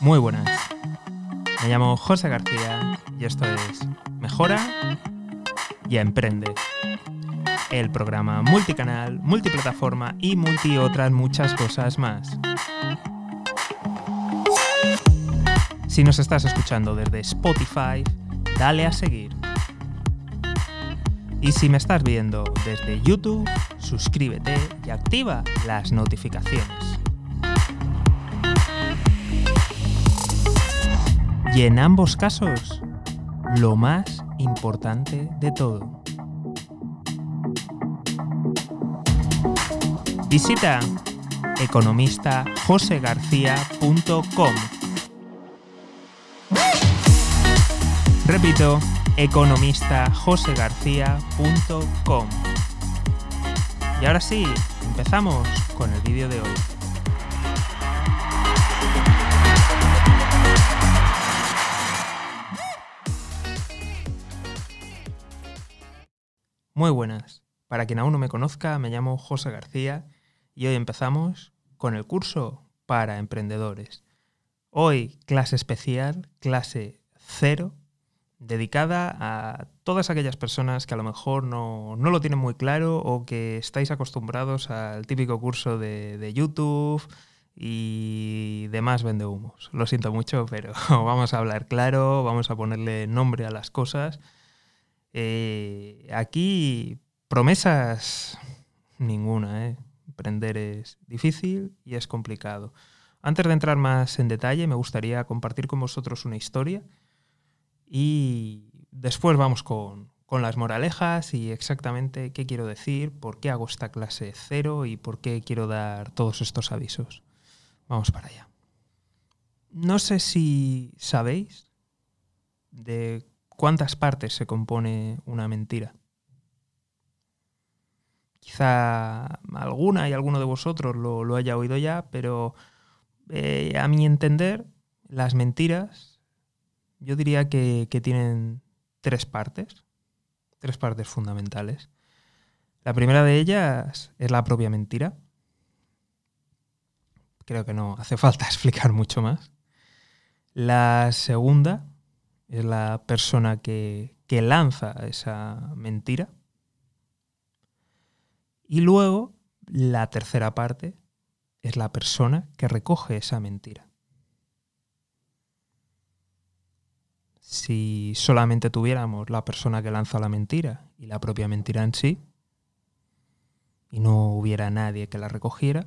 Muy buenas. Me llamo José García y esto es Mejora y Emprende. El programa multicanal, multiplataforma y multi otras muchas cosas más. Si nos estás escuchando desde Spotify, dale a seguir. Y si me estás viendo desde YouTube, suscríbete y activa las notificaciones. Y en ambos casos, lo más importante de todo. Visita economistajosegarcía.com. Repito, economistajosegarcía.com. Y ahora sí, empezamos con el vídeo de hoy. Muy buenas. Para quien aún no me conozca, me llamo José García y hoy empezamos con el curso para emprendedores. Hoy clase especial, clase cero, dedicada a todas aquellas personas que a lo mejor no, lo tienen muy claro o que estáis acostumbrados al típico curso de, YouTube y demás vendehumos. Lo siento mucho, pero vamos a hablar claro, vamos a ponerle nombre a las cosas. Eh, aquí promesas ninguna, ¿eh? Es difícil y es complicado. Antes de entrar más en detalle, me gustaría compartir con vosotros una historia y después vamos con, las moralejas y exactamente qué quiero decir, por qué hago esta clase cero y por qué quiero dar todos estos avisos. Vamos para allá. No sé si sabéis de cuántas partes se compone una mentira. Quizá alguna y alguno de vosotros lo, haya oído ya, pero eh, a mi entender, las mentiras yo diría que, tienen tres partes, tres partes fundamentales. La primera de ellas es la propia mentira. Creo que no hace falta explicar mucho más. La segunda es la persona que, que lanza esa mentira. Y luego, la tercera parte es la persona que recoge esa mentira. si solamente tuviéramos la persona que lanza la mentira y la propia mentira en sí, y no hubiera nadie que la recogiera,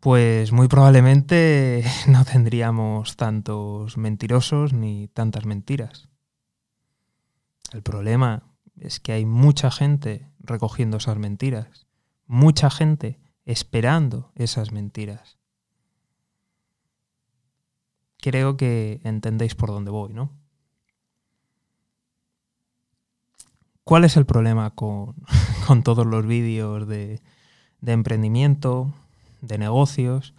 pues muy probablemente no tendríamos tantos mentirosos ni tantas mentiras. El problema es que hay mucha gente recogiendo esas mentiras, mucha gente esperando esas mentiras creo que entendéis por dónde voy, ¿no? ¿Cuál es el problema con, todos los vídeos de, emprendimiento, de negocios?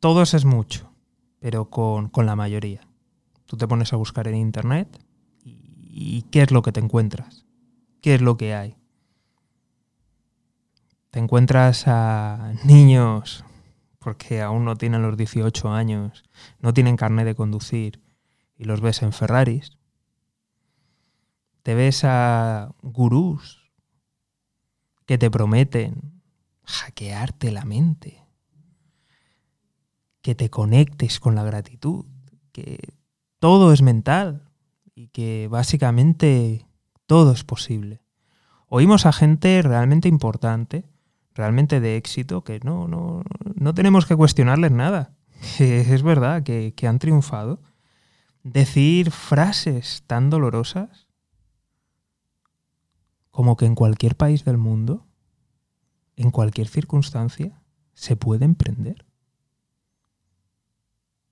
Todos es mucho, pero con, la mayoría. Tú te pones a buscar en Internet y ¿qué es lo que te encuentras? ¿Qué es lo que hay? Te encuentras a niños porque aún no tienen los 18 años, no tienen carnet de conducir y los ves en Ferraris. Te ves a gurús que te prometen hackearte la mente, que te conectes con la gratitud, que todo es mental y que básicamente todo es posible. Oímos a gente realmente importante realmente de éxito que no, no, no tenemos que cuestionarles nada. Es verdad que, que han triunfado. Decir frases tan dolorosas como que en cualquier país del mundo, en cualquier circunstancia, se puede emprender.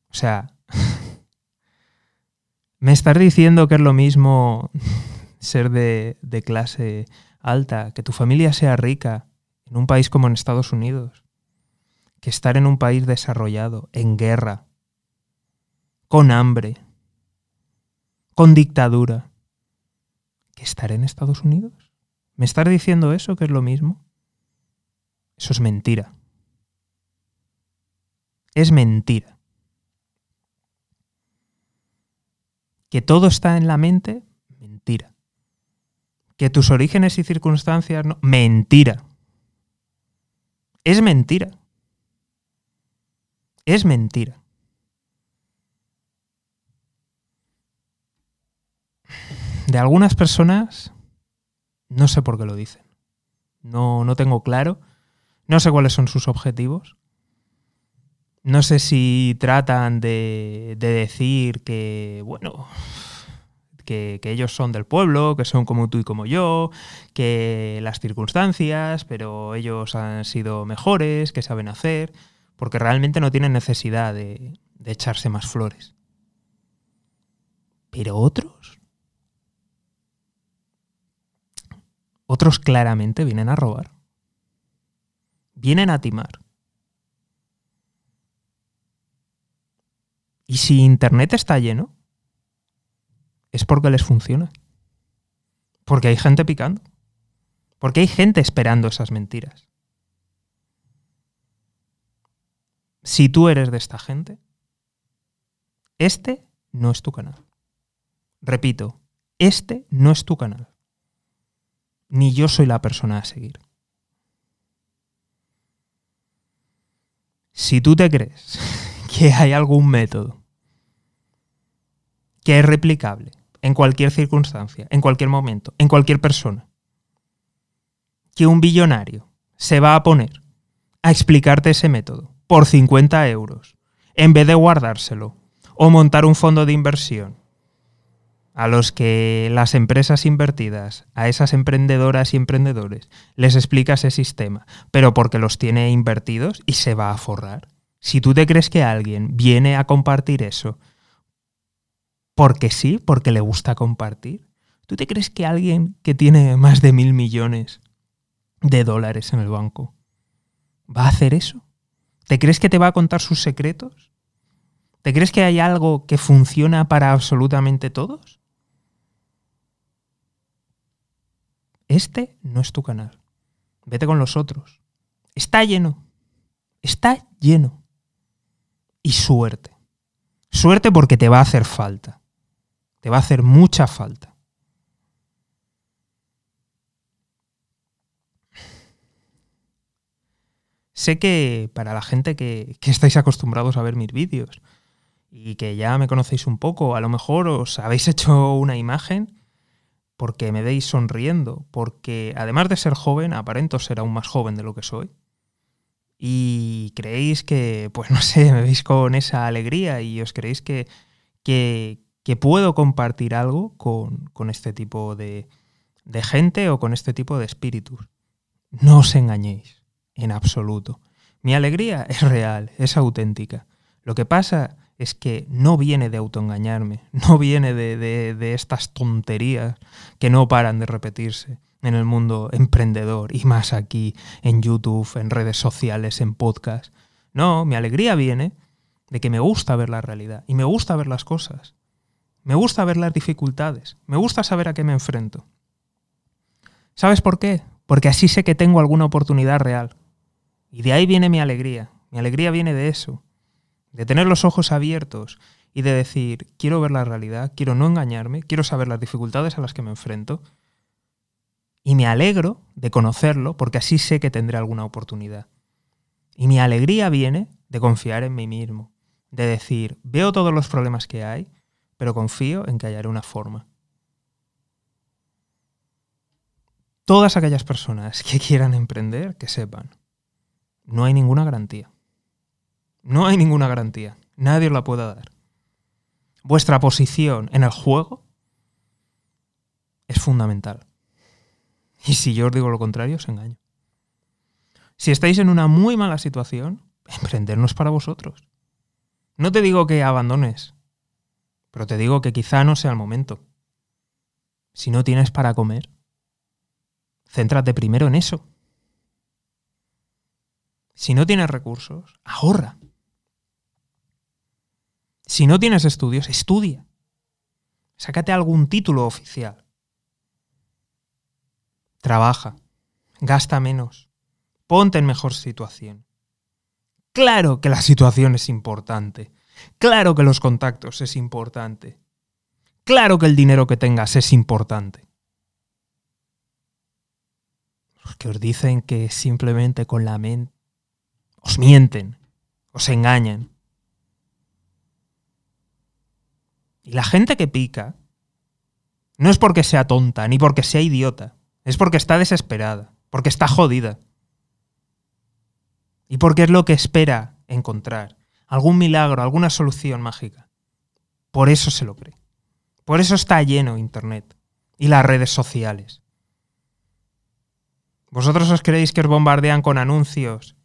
O sea, me estás diciendo que es lo mismo ser de, clase alta, que tu familia sea rica, en un país como en Estados Unidos, que estar en un país desarrollado, en guerra, con hambre, con dictadura, que estar en Estados Unidos. ¿Me estás diciendo eso, que es lo mismo? Eso es mentira. es mentira. Que todo está en la mente, mentira. Que tus orígenes y circunstancias no, mentira. Es mentira. Es mentira. De algunas personas, no sé por qué lo dicen. No, no tengo claro. No sé cuáles son sus objetivos. No sé si tratan de, decir que, bueno, que, ellos son del pueblo, que son como tú y como yo, que las circunstancias, pero ellos han sido mejores, que saben hacer, porque realmente no tienen necesidad de echarse más flores. Pero otros, otros claramente vienen a robar, vienen a timar. Y si Internet está lleno, es porque les funciona. Porque hay gente picando. Porque hay gente esperando esas mentiras. Si tú eres de esta gente, este no es tu canal. Repito, este no es tu canal. Ni yo soy la persona a seguir. Si tú te crees que hay algún método que es replicable en cualquier circunstancia, en cualquier momento, en cualquier persona, que un billonario se va a poner a explicarte ese método por 50 euros, en vez de guardárselo o montar un fondo de inversión a los que las empresas invertidas, a esas emprendedoras y emprendedores, les explica ese sistema, pero porque los tiene invertidos y se va a forrar. Si tú te crees que alguien viene a compartir eso porque sí, porque le gusta compartir, ¿tú te crees que alguien que tiene más de mil millones de dólares en el banco va a hacer eso? ¿Te crees que te va a contar sus secretos? ¿Te crees que hay algo que funciona para absolutamente todos? Este no es tu canal. Vete con los otros. Está lleno. Está lleno y suerte. Suerte porque te va a hacer falta. Te va a hacer mucha falta. Sé que para la gente que, que, estáis acostumbrados a ver mis vídeos y que ya me conocéis un poco, a lo mejor os habéis hecho una imagen porque me veis sonriendo, porque además de ser joven, aparento ser aún más joven de lo que soy y creéis que, pues no sé, me veis con esa alegría y os creéis que, que, que puedo compartir algo con, con este tipo de, de gente o con este tipo de espíritus. No os engañéis, en absoluto. Mi alegría es real, es auténtica. Lo que pasa es que no viene de autoengañarme, no viene de, de, de estas tonterías que no paran de repetirse en el mundo emprendedor y más aquí en YouTube, en redes sociales, en podcast. No, mi alegría viene de que me gusta ver la realidad y me gusta ver las cosas. Me gusta ver las dificultades, me gusta saber a qué me enfrento. ¿Sabes por qué? Porque así sé que tengo alguna oportunidad real. Y de ahí viene mi alegría. Mi alegría viene de eso, de tener los ojos abiertos y de decir, quiero ver la realidad, quiero no engañarme, quiero saber las dificultades a las que me enfrento y me alegro de conocerlo porque así sé que tendré alguna oportunidad. Y mi alegría viene de confiar en mí mismo, de decir, veo todos los problemas que hay, pero confío en que hallaré una forma. Todas aquellas personas que quieran emprender, que sepan, no hay ninguna garantía. No hay ninguna garantía. Nadie la puede dar. Vuestra posición en el juego es fundamental. Y si yo os digo lo contrario, os engaño. Si estáis en una muy mala situación, emprender no es para vosotros. No te digo que abandones, pero te digo que quizá no sea el momento. Si no tienes para comer, céntrate primero en eso. Si no tienes recursos, ahorra. Si no tienes estudios, estudia. Sácate algún título oficial. Trabaja, gasta menos, ponte en mejor situación. Claro que la situación es importante. Claro que los contactos es importante. Claro que el dinero que tengas es importante. Los que os dicen que simplemente con la mente os mienten, os engañan. Y la gente que pica no es porque sea tonta ni porque sea idiota, es porque está desesperada, porque está jodida. Y porque es lo que espera encontrar, algún milagro, alguna solución mágica. Por eso se lo cree. Por eso está lleno Internet y las redes sociales. ¿Vosotros os creéis que os bombardean con anuncios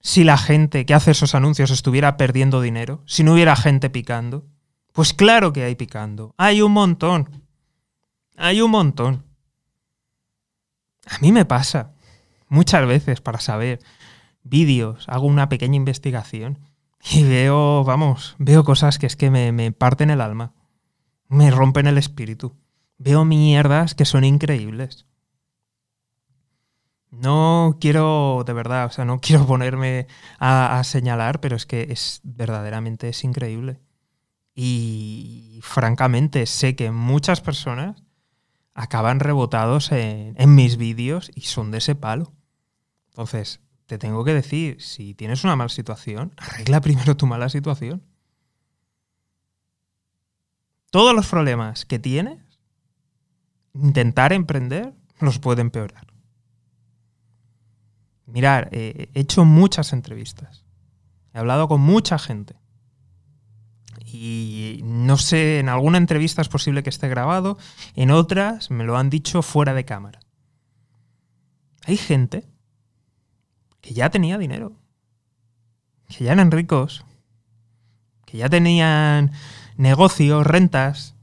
si la gente que hace esos anuncios estuviera perdiendo dinero, si no hubiera gente picando. Pues claro que hay picando. Hay un montón. Hay un montón. A mí me pasa muchas veces para saber vídeos, hago una pequeña investigación y veo, vamos, veo cosas que es que me, me parten el alma, me rompen el espíritu. Veo mierdas que son increíbles. No quiero, de verdad, o sea, no quiero ponerme a, señalar, pero es que es verdaderamente es increíble. Y francamente sé que muchas personas acaban rebotados en, en mis vídeos y son de ese palo. Entonces, te tengo que decir, si tienes una mala situación, arregla primero tu mala situación. Todos los problemas que tienes, intentar emprender, los puede empeorar. Mirar, eh, he hecho muchas entrevistas. He hablado con mucha gente. Y no sé, en alguna entrevista es posible que esté grabado, en otras me lo han dicho fuera de cámara. Hay gente que ya tenía dinero, que ya eran ricos, que ya tenían negocios, rentas,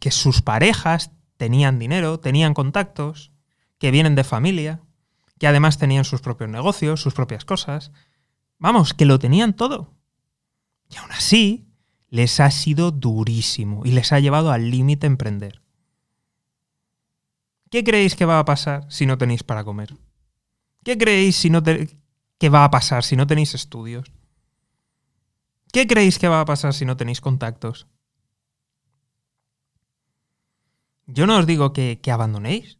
que sus parejas tenían dinero, tenían contactos, que vienen de familia, que además tenían sus propios negocios, sus propias cosas. Vamos, que lo tenían todo. Y aún así, les ha sido durísimo y les ha llevado al límite emprender. ¿Qué creéis que va a pasar si no tenéis para comer? ¿Qué creéis si no que va a pasar si no tenéis estudios? ¿Qué creéis que va a pasar si no tenéis contactos? Yo no os digo que, que abandonéis.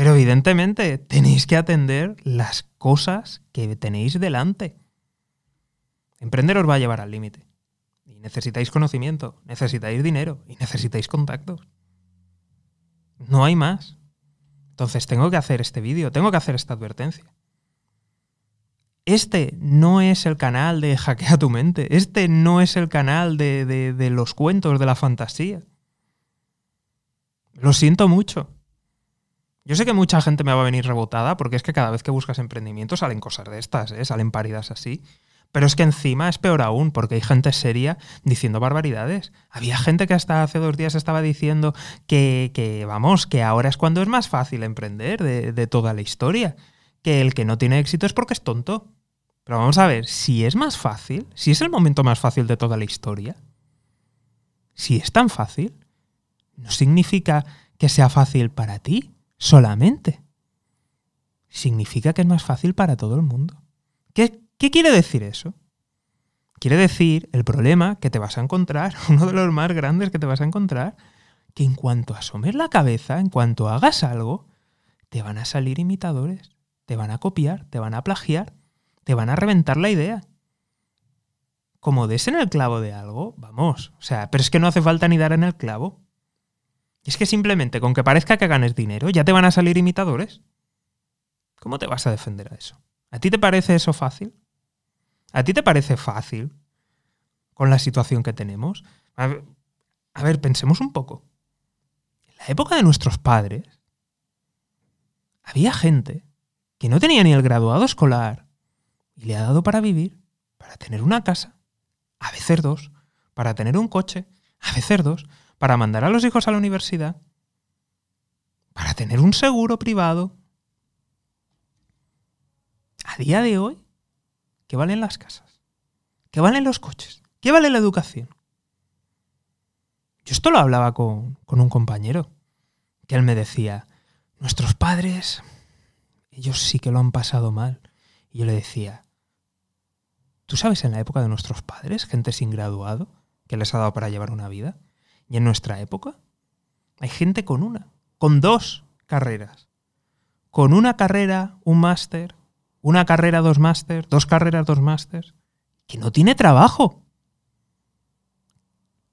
Pero evidentemente tenéis que atender las cosas que tenéis delante. Emprender os va a llevar al límite. Y necesitáis conocimiento, necesitáis dinero y necesitáis contactos. No hay más. Entonces tengo que hacer este vídeo, tengo que hacer esta advertencia. Este no es el canal de Hackea tu mente. Este no es el canal de, de los cuentos, de la fantasía. Lo siento mucho. Yo sé que mucha gente me va a venir rebotada porque es que cada vez que buscas emprendimiento salen cosas de estas, ¿eh? salen paridas así. Pero es que encima es peor aún, porque hay gente seria diciendo barbaridades. Había gente que hasta hace dos días estaba diciendo que, que vamos, que ahora es cuando es más fácil emprender de, de toda la historia. Que el que no tiene éxito es porque es tonto. Pero vamos a ver, si es más fácil, si es el momento más fácil de toda la historia, si es tan fácil, no significa que sea fácil para ti solamente. Significa que es más fácil para todo el mundo. ¿Qué, ¿Qué quiere decir eso? Quiere decir el problema que te vas a encontrar, uno de los más grandes que te vas a encontrar, que en cuanto asomes la cabeza, en cuanto hagas algo, te van a salir imitadores, te van a copiar, te van a plagiar, te van a reventar la idea. Como des en el clavo de algo, vamos, o sea, pero es que no hace falta ni dar en el clavo. Y es que simplemente con que parezca que ganes dinero, ya te van a salir imitadores. ¿Cómo te vas a defender a eso? ¿A ti te parece eso fácil? ¿A ti te parece fácil con la situación que tenemos? A ver, pensemos un poco. En la época de nuestros padres, había gente que no tenía ni el graduado escolar y le ha dado para vivir, para tener una casa, a veces dos, para tener un coche, a veces dos, para mandar a los hijos a la universidad, para tener un seguro privado. A día de hoy, ¿qué valen las casas? ¿Qué valen los coches? ¿Qué vale la educación? Yo esto lo hablaba con, con un compañero, que él me decía, nuestros padres, ellos sí que lo han pasado mal. Y yo le decía, ¿tú sabes en la época de nuestros padres, gente sin graduado, que les ha dado para llevar una vida? Y en nuestra época hay gente con una, con dos carreras. Con una carrera, un máster, una carrera, dos máster, dos carreras, dos máster, que no tiene trabajo.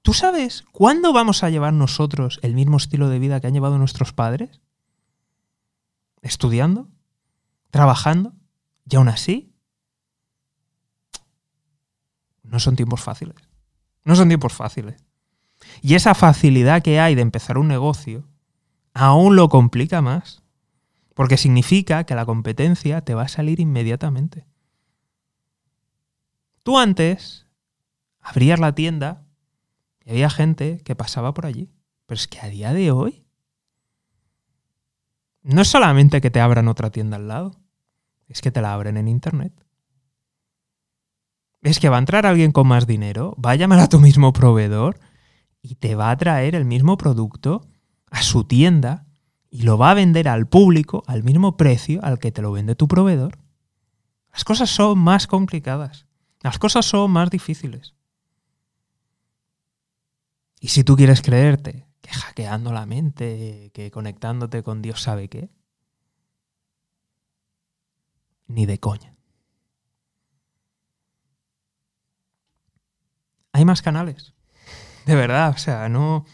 ¿Tú sabes cuándo vamos a llevar nosotros el mismo estilo de vida que han llevado nuestros padres? ¿Estudiando? ¿Trabajando? Y aún así, no son tiempos fáciles. No son tiempos fáciles. Y esa facilidad que hay de empezar un negocio aún lo complica más. Porque significa que la competencia te va a salir inmediatamente. Tú antes abrías la tienda y había gente que pasaba por allí. Pero es que a día de hoy no es solamente que te abran otra tienda al lado, es que te la abren en internet. Es que va a entrar alguien con más dinero, va a llamar a tu mismo proveedor y te va a traer el mismo producto a su tienda y lo va a vender al público al mismo precio al que te lo vende tu proveedor. Las cosas son más complicadas. Las cosas son más difíciles. Y si tú quieres creerte que hackeando la mente, que conectándote con Dios sabe qué, ni de coña. Hay más canales. De verdad, o sea, no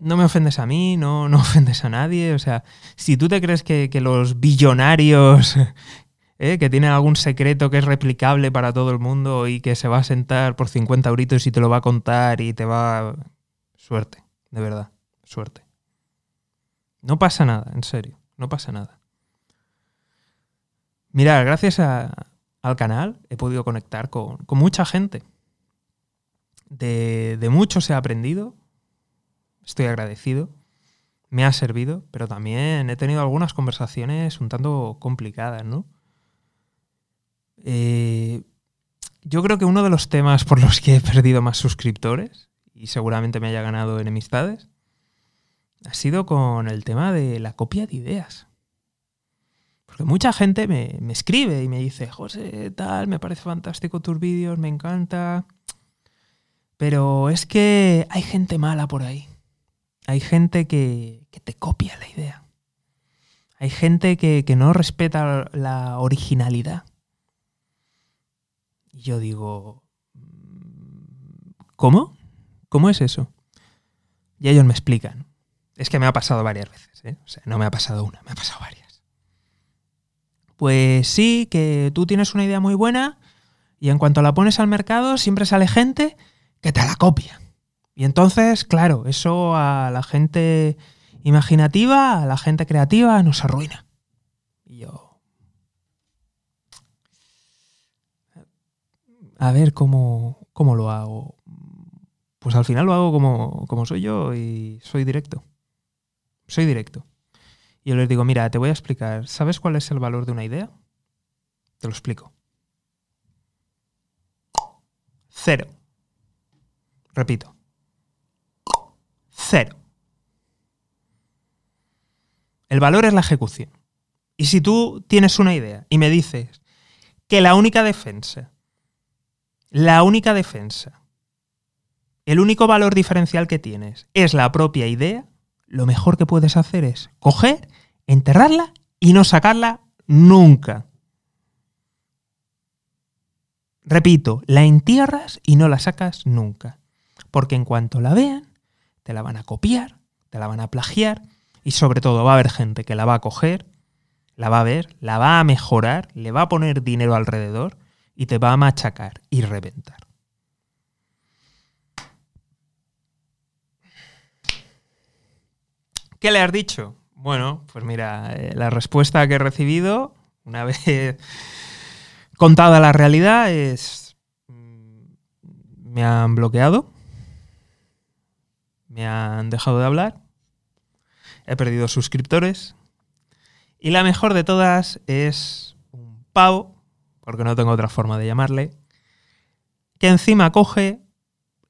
no me ofendes a mí, no, no ofendes a nadie. O sea, si tú te crees que, los billonarios ¿eh? que tienen algún secreto que es replicable para todo el mundo y que se va a sentar por 50 euritos y te lo va a contar y te va... Suerte, de verdad, suerte. No pasa nada, en serio, no pasa nada. Mira, gracias al canal he podido conectar con, mucha gente. De, de muchos he aprendido, estoy agradecido, me ha servido, pero también he tenido algunas conversaciones un tanto complicadas, ¿no? Eh, yo creo que uno de los temas por los que he perdido más suscriptores, y seguramente me haya ganado enemistades, ha sido con el tema de la copia de ideas. Porque mucha gente me, me escribe y me dice, José, tal, me parece fantástico tus vídeos, me encanta. Pero es que hay gente mala por ahí. Hay gente que, te copia la idea. Hay gente que, no respeta la originalidad. Y yo digo, ¿cómo? ¿Cómo es eso? Y ellos me explican. Es que me ha pasado varias veces, ¿eh? O sea, no me ha pasado una, me ha pasado varias. Pues sí, que tú tienes una idea muy buena y en cuanto la pones al mercado siempre sale gente que te la copia. Y entonces, claro, eso a la gente imaginativa, a la gente creativa nos arruina. Y yo... A ver cómo, cómo lo hago. Pues al final lo hago como, como soy yo y soy directo. Soy directo. Y yo les digo, mira, te voy a explicar. ¿Sabes cuál es el valor de una idea? Te lo explico. Cero. Repito. Cero. El valor es la ejecución. Y si tú tienes una idea y me dices que la única defensa, la única defensa, el único valor diferencial que tienes es la propia idea, lo mejor que puedes hacer es coger, enterrarla y no sacarla nunca. Repito, la entierras y no la sacas nunca. Porque en cuanto la vean, te la van a copiar, te la van a plagiar y sobre todo va a haber gente que la va a coger, la va a ver, la va a mejorar, le va a poner dinero alrededor y te va a machacar y reventar. ¿Qué le has dicho? Bueno, pues mira, eh, la respuesta que he recibido, una vez contada la realidad, es... Mm, me han bloqueado me han dejado de hablar, he perdido suscriptores y la mejor de todas es un pavo, porque no tengo otra forma de llamarle, que encima coge,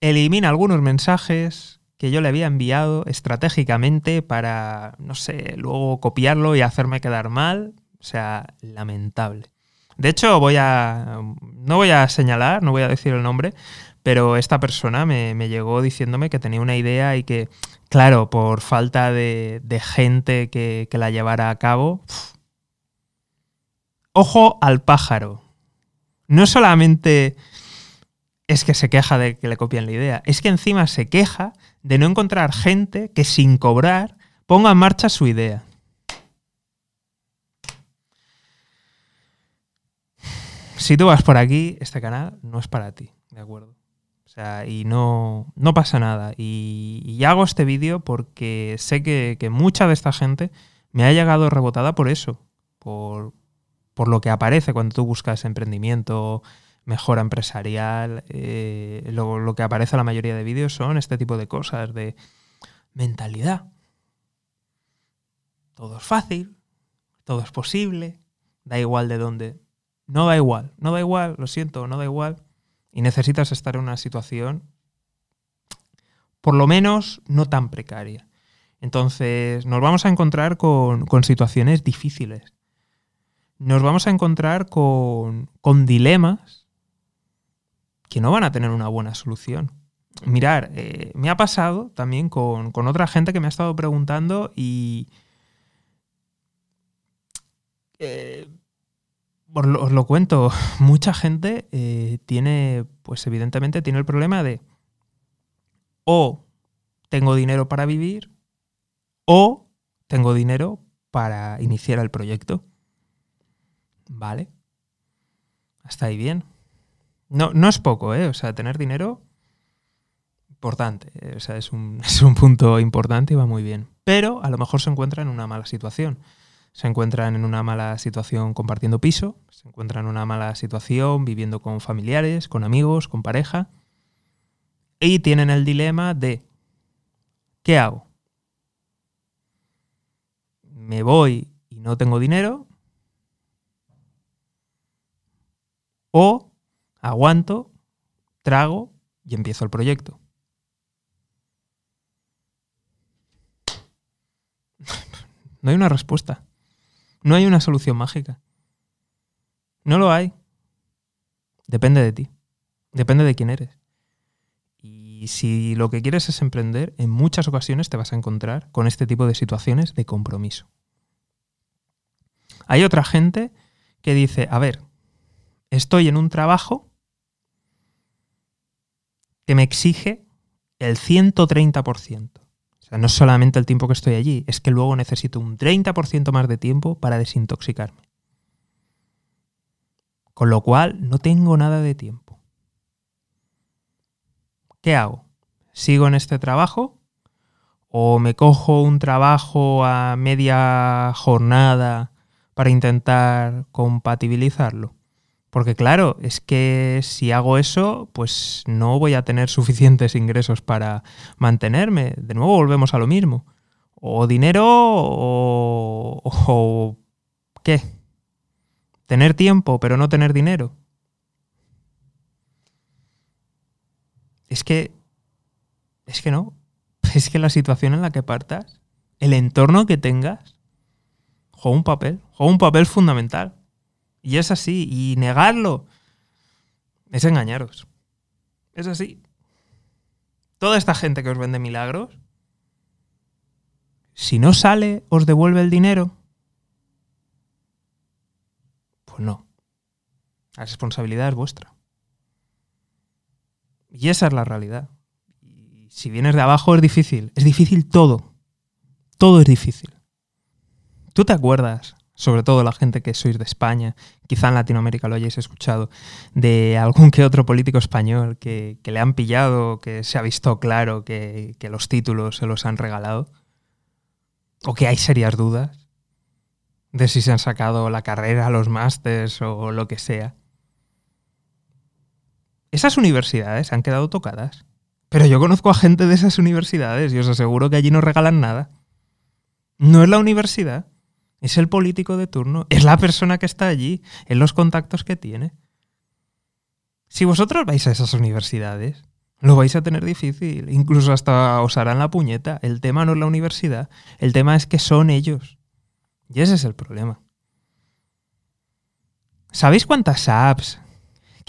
elimina algunos mensajes que yo le había enviado estratégicamente para, no sé, luego copiarlo y hacerme quedar mal. O sea, lamentable. De hecho, voy a. No voy a señalar, no voy a decir el nombre, pero esta persona me, llegó diciéndome que tenía una idea y que, claro, por falta de, gente que, la llevara a cabo. Ojo al pájaro. No solamente es que se queja de que le copian la idea, es que encima se queja de no encontrar gente que sin cobrar ponga en marcha su idea. Si tú vas por aquí, este canal no es para ti, ¿de acuerdo? O sea, y no, no pasa nada. Y, hago este vídeo porque sé que, mucha de esta gente me ha llegado rebotada por eso, por, por lo que aparece cuando tú buscas emprendimiento, mejora empresarial. Eh, lo, lo, que aparece en la mayoría de vídeos son este tipo de cosas, de mentalidad. Todo es fácil, todo es posible, da igual de dónde. No da igual, no da igual, lo siento, no da igual. Y necesitas estar en una situación, por lo menos, no tan precaria. Entonces, nos vamos a encontrar con, con situaciones difíciles. Nos vamos a encontrar con, con dilemas que no van a tener una buena solución. Mirar, eh, me ha pasado también con, otra gente que me ha estado preguntando y... Eh, os, lo, cuento, mucha gente eh, tiene, pues evidentemente tiene el problema de o tengo dinero para vivir o tengo dinero para iniciar el proyecto. ¿Vale? Hasta ahí bien. No, no es poco, ¿eh? O sea, tener dinero, importante. ¿eh? O sea, es un, es un punto importante y va muy bien. Pero a lo mejor se encuentra en una mala situación. Se encuentran en una mala situación compartiendo piso, se encuentran en una mala situación viviendo con familiares, con amigos, con pareja. Y tienen el dilema de, ¿qué hago? ¿Me voy y no tengo dinero? ¿O aguanto, trago y empiezo el proyecto. No hay una respuesta. No hay una solución mágica. No lo hay. Depende de ti. Depende de quién eres. Y si lo que quieres es emprender, en muchas ocasiones te vas a encontrar con este tipo de situaciones de compromiso. Hay otra gente que dice, a ver, estoy en un trabajo que me exige el 130%. No solamente el tiempo que estoy allí, es que luego necesito un 30% más de tiempo para desintoxicarme. Con lo cual, no tengo nada de tiempo. ¿Qué hago? ¿Sigo en este trabajo? ¿O me cojo un trabajo a media jornada para intentar compatibilizarlo? Porque claro, es que si hago eso, pues no voy a tener suficientes ingresos para mantenerme. De nuevo volvemos a lo mismo. O dinero o, o ¿qué? Tener tiempo pero no tener dinero. Es que... Es que no. Es que la situación en la que partas, el entorno que tengas, juega un papel. Juega un papel fundamental. Y es así. Y negarlo es engañaros. Es así. Toda esta gente que os vende milagros, si no sale, os devuelve el dinero. Pues no. La responsabilidad es vuestra. Y esa es la realidad. Y si vienes de abajo es difícil. Es difícil todo. Todo es difícil. ¿Tú te acuerdas sobre todo la gente que sois de España, quizá en Latinoamérica lo hayáis escuchado, de algún que otro político español que, le han pillado, que se ha visto claro que, que, los títulos se los han regalado, o que hay serias dudas de si se han sacado la carrera, los másters o lo que sea. Esas universidades han quedado tocadas. Pero yo conozco a gente de esas universidades y os aseguro que allí no regalan nada. No es la universidad es el político de turno, es la persona que está allí, en los contactos que tiene. Si vosotros vais a esas universidades, lo vais a tener difícil, incluso hasta os harán la puñeta. El tema no es la universidad, el tema es que son ellos. Y ese es el problema. ¿Sabéis cuántas apps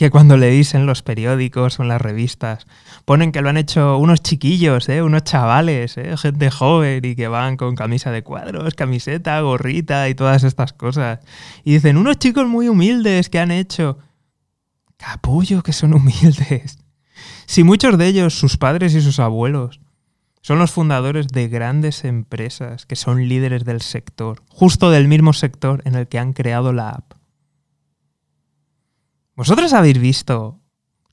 que cuando leéis en los periódicos o en las revistas ponen que lo han hecho unos chiquillos, ¿eh? unos chavales, ¿eh? gente joven y que van con camisa de cuadros, camiseta, gorrita y todas estas cosas? Y dicen, unos chicos muy humildes que han hecho... Capullo que son humildes. Si muchos de ellos, sus padres y sus abuelos, son los fundadores de grandes empresas que son líderes del sector, justo del mismo sector en el que han creado la app. ¿Vosotros habéis visto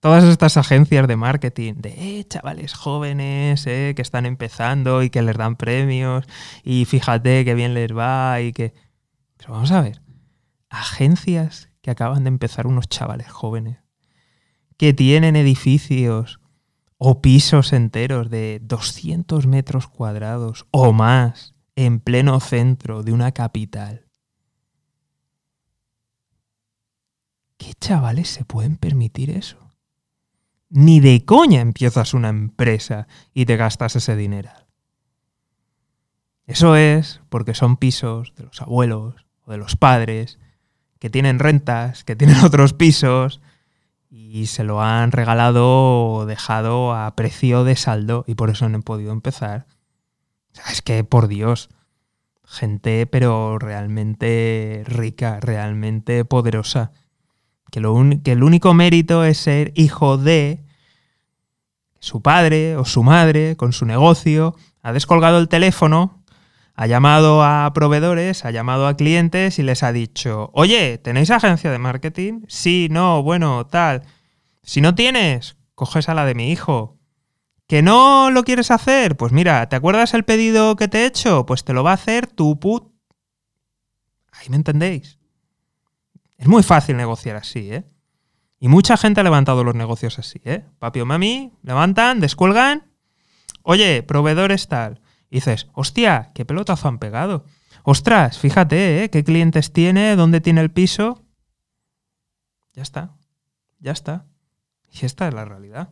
todas estas agencias de marketing de eh, chavales jóvenes eh, que están empezando y que les dan premios y fíjate que bien les va y que... Pero vamos a ver, agencias que acaban de empezar unos chavales jóvenes, que tienen edificios o pisos enteros de 200 metros cuadrados o más en pleno centro de una capital. ¿Qué chavales se pueden permitir eso? Ni de coña empiezas una empresa y te gastas ese dinero. Eso es porque son pisos de los abuelos o de los padres que tienen rentas, que tienen otros pisos y se lo han regalado o dejado a precio de saldo y por eso no han podido empezar. es que, por Dios, gente pero realmente rica, realmente poderosa, que, el único mérito es ser hijo de su padre o su madre con su negocio, ha descolgado el teléfono, ha llamado a proveedores, ha llamado a clientes y les ha dicho, oye, ¿tenéis agencia de marketing? Sí, no, bueno, tal. Si no tienes, coges a la de mi hijo. ¿Que no lo quieres hacer? Pues mira, ¿te acuerdas el pedido que te he hecho? Pues te lo va a hacer tu put. Ahí me entendéis. Es muy fácil negociar así, ¿eh? Y mucha gente ha levantado los negocios así, ¿eh? Papi o mami levantan, descuelgan. Oye, proveedores tal. Y dices, hostia, qué pelotazo han pegado. Ostras, fíjate, ¿eh? ¿Qué clientes tiene? ¿Dónde tiene el piso? Ya está. Ya está. Y esta es la realidad.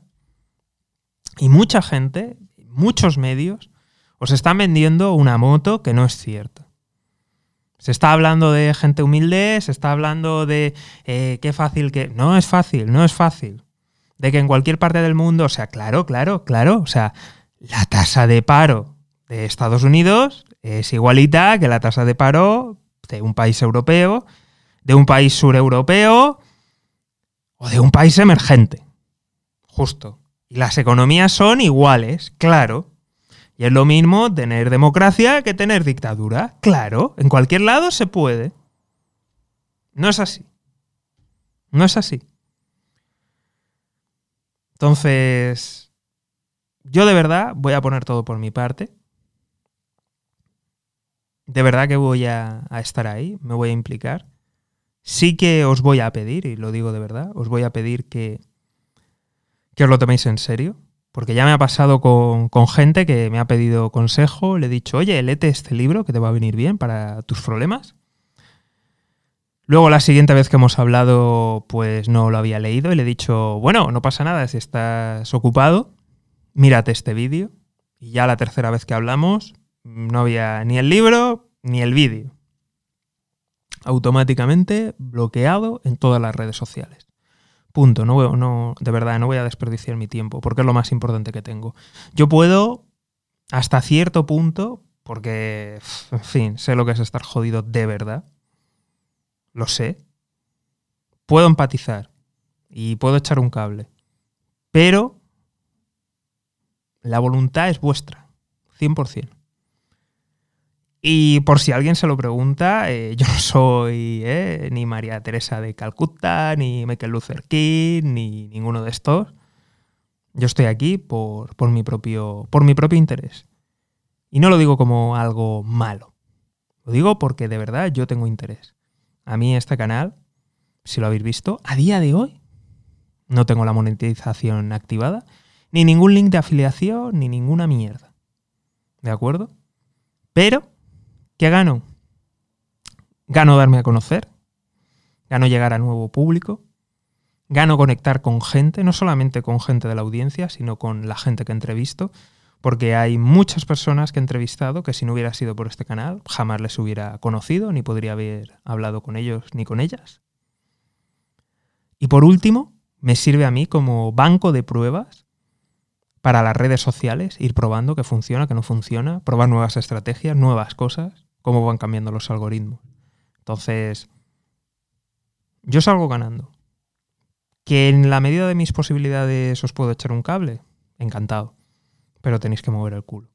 Y mucha gente, muchos medios, os están vendiendo una moto que no es cierta. Se está hablando de gente humilde, se está hablando de eh, qué fácil que... No es fácil, no es fácil. De que en cualquier parte del mundo, o sea, claro, claro, claro, o sea, la tasa de paro de Estados Unidos es igualita que la tasa de paro de un país europeo, de un país sureuropeo o de un país emergente. Justo. Y las economías son iguales, claro. Y es lo mismo tener democracia que tener dictadura. Claro, en cualquier lado se puede. No es así. No es así. Entonces, yo de verdad voy a poner todo por mi parte. De verdad que voy a, estar ahí, me voy a implicar. Sí que os voy a pedir, y lo digo de verdad, os voy a pedir que que os lo toméis en serio, porque ya me ha pasado con, gente que me ha pedido consejo, le he dicho, oye, léete este libro que te va a venir bien para tus problemas. Luego la siguiente vez que hemos hablado, pues no lo había leído y le he dicho, bueno, no pasa nada, si estás ocupado, mírate este vídeo. Y ya la tercera vez que hablamos, no había ni el libro ni el vídeo. Automáticamente bloqueado en todas las redes sociales. Punto. No, no, de verdad, no voy a desperdiciar mi tiempo, porque es lo más importante que tengo. Yo puedo, hasta cierto punto, porque, en fin, sé lo que es estar jodido de verdad. Lo sé. Puedo empatizar y puedo echar un cable. Pero la voluntad es vuestra, 100%. Y por si alguien se lo pregunta, eh, yo no soy eh, ni María Teresa de Calcuta, ni Michael Luther King, ni ninguno de estos. Yo estoy aquí por, por, mi propio, por mi propio interés. Y no lo digo como algo malo. Lo digo porque de verdad yo tengo interés. A mí este canal, si lo habéis visto, a día de hoy no tengo la monetización activada, ni ningún link de afiliación, ni ninguna mierda. ¿De acuerdo? Pero ¿Qué gano? Gano darme a conocer, gano llegar a nuevo público, gano conectar con gente, no solamente con gente de la audiencia, sino con la gente que entrevisto, porque hay muchas personas que he entrevistado que si no hubiera sido por este canal jamás les hubiera conocido, ni podría haber hablado con ellos ni con ellas. Y por último, me sirve a mí como banco de pruebas para las redes sociales, ir probando que funciona, que no funciona, probar nuevas estrategias, nuevas cosas, cómo van cambiando los algoritmos. Entonces, yo salgo ganando. Que en la medida de mis posibilidades os puedo echar un cable, encantado. Pero tenéis que mover el culo.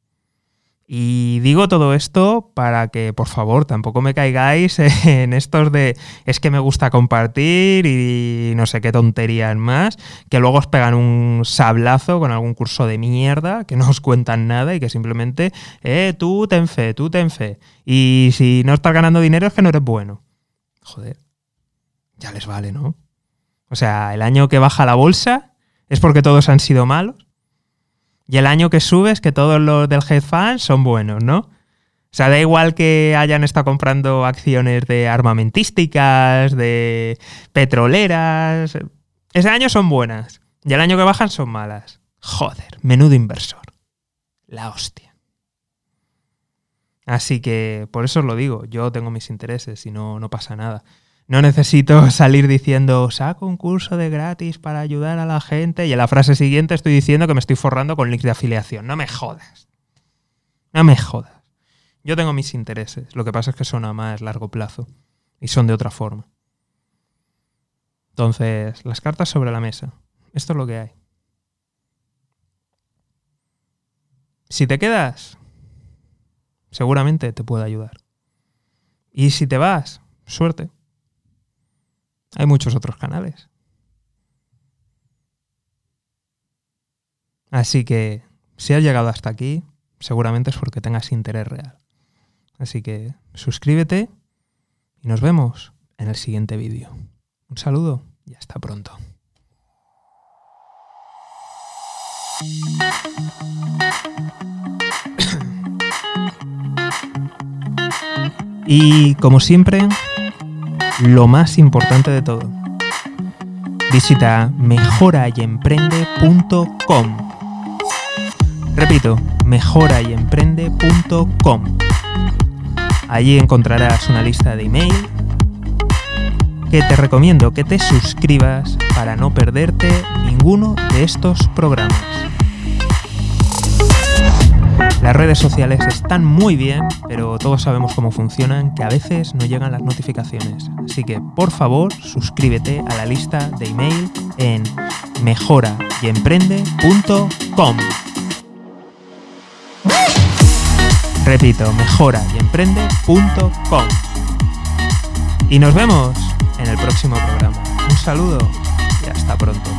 Y digo todo esto para que, por favor, tampoco me caigáis en estos de es que me gusta compartir y no sé qué tonterías más, que luego os pegan un sablazo con algún curso de mierda, que no os cuentan nada y que simplemente, eh, tú ten fe, tú ten fe. Y si no estás ganando dinero es que no eres bueno. Joder, ya les vale, ¿no? O sea, el año que baja la bolsa es porque todos han sido malos y el año que subes, que todos los del fund son buenos, ¿no? O sea, da igual que hayan estado comprando acciones de armamentísticas, de petroleras. Ese año son buenas. Y el año que bajan son malas. Joder, menudo inversor. La hostia. Así que por eso os lo digo, yo tengo mis intereses y no, no pasa nada. No necesito salir diciendo, saco un curso de gratis para ayudar a la gente y en la frase siguiente estoy diciendo que me estoy forrando con links de afiliación. No me jodas. No me jodas. Yo tengo mis intereses. Lo que pasa es que son a más largo plazo y son de otra forma. Entonces, las cartas sobre la mesa. Esto es lo que hay. Si te quedas, seguramente te puedo ayudar. Y si te vas, suerte. Hay muchos otros canales. Así que si has llegado hasta aquí, seguramente es porque tengas interés real. Así que suscríbete y nos vemos en el siguiente vídeo. Un saludo y hasta pronto. Y como siempre, lo más importante de todo. Visita mejorayemprende.com. Repito, mejorayemprende.com. Allí encontrarás una lista de email que te recomiendo que te suscribas para no perderte ninguno de estos programas. Las redes sociales están muy bien, pero todos sabemos cómo funcionan, que a veces no llegan las notificaciones. Así que, por favor, suscríbete a la lista de email en mejorayemprende.com. Repito, mejorayemprende.com. Y nos vemos en el próximo programa. Un saludo y hasta pronto.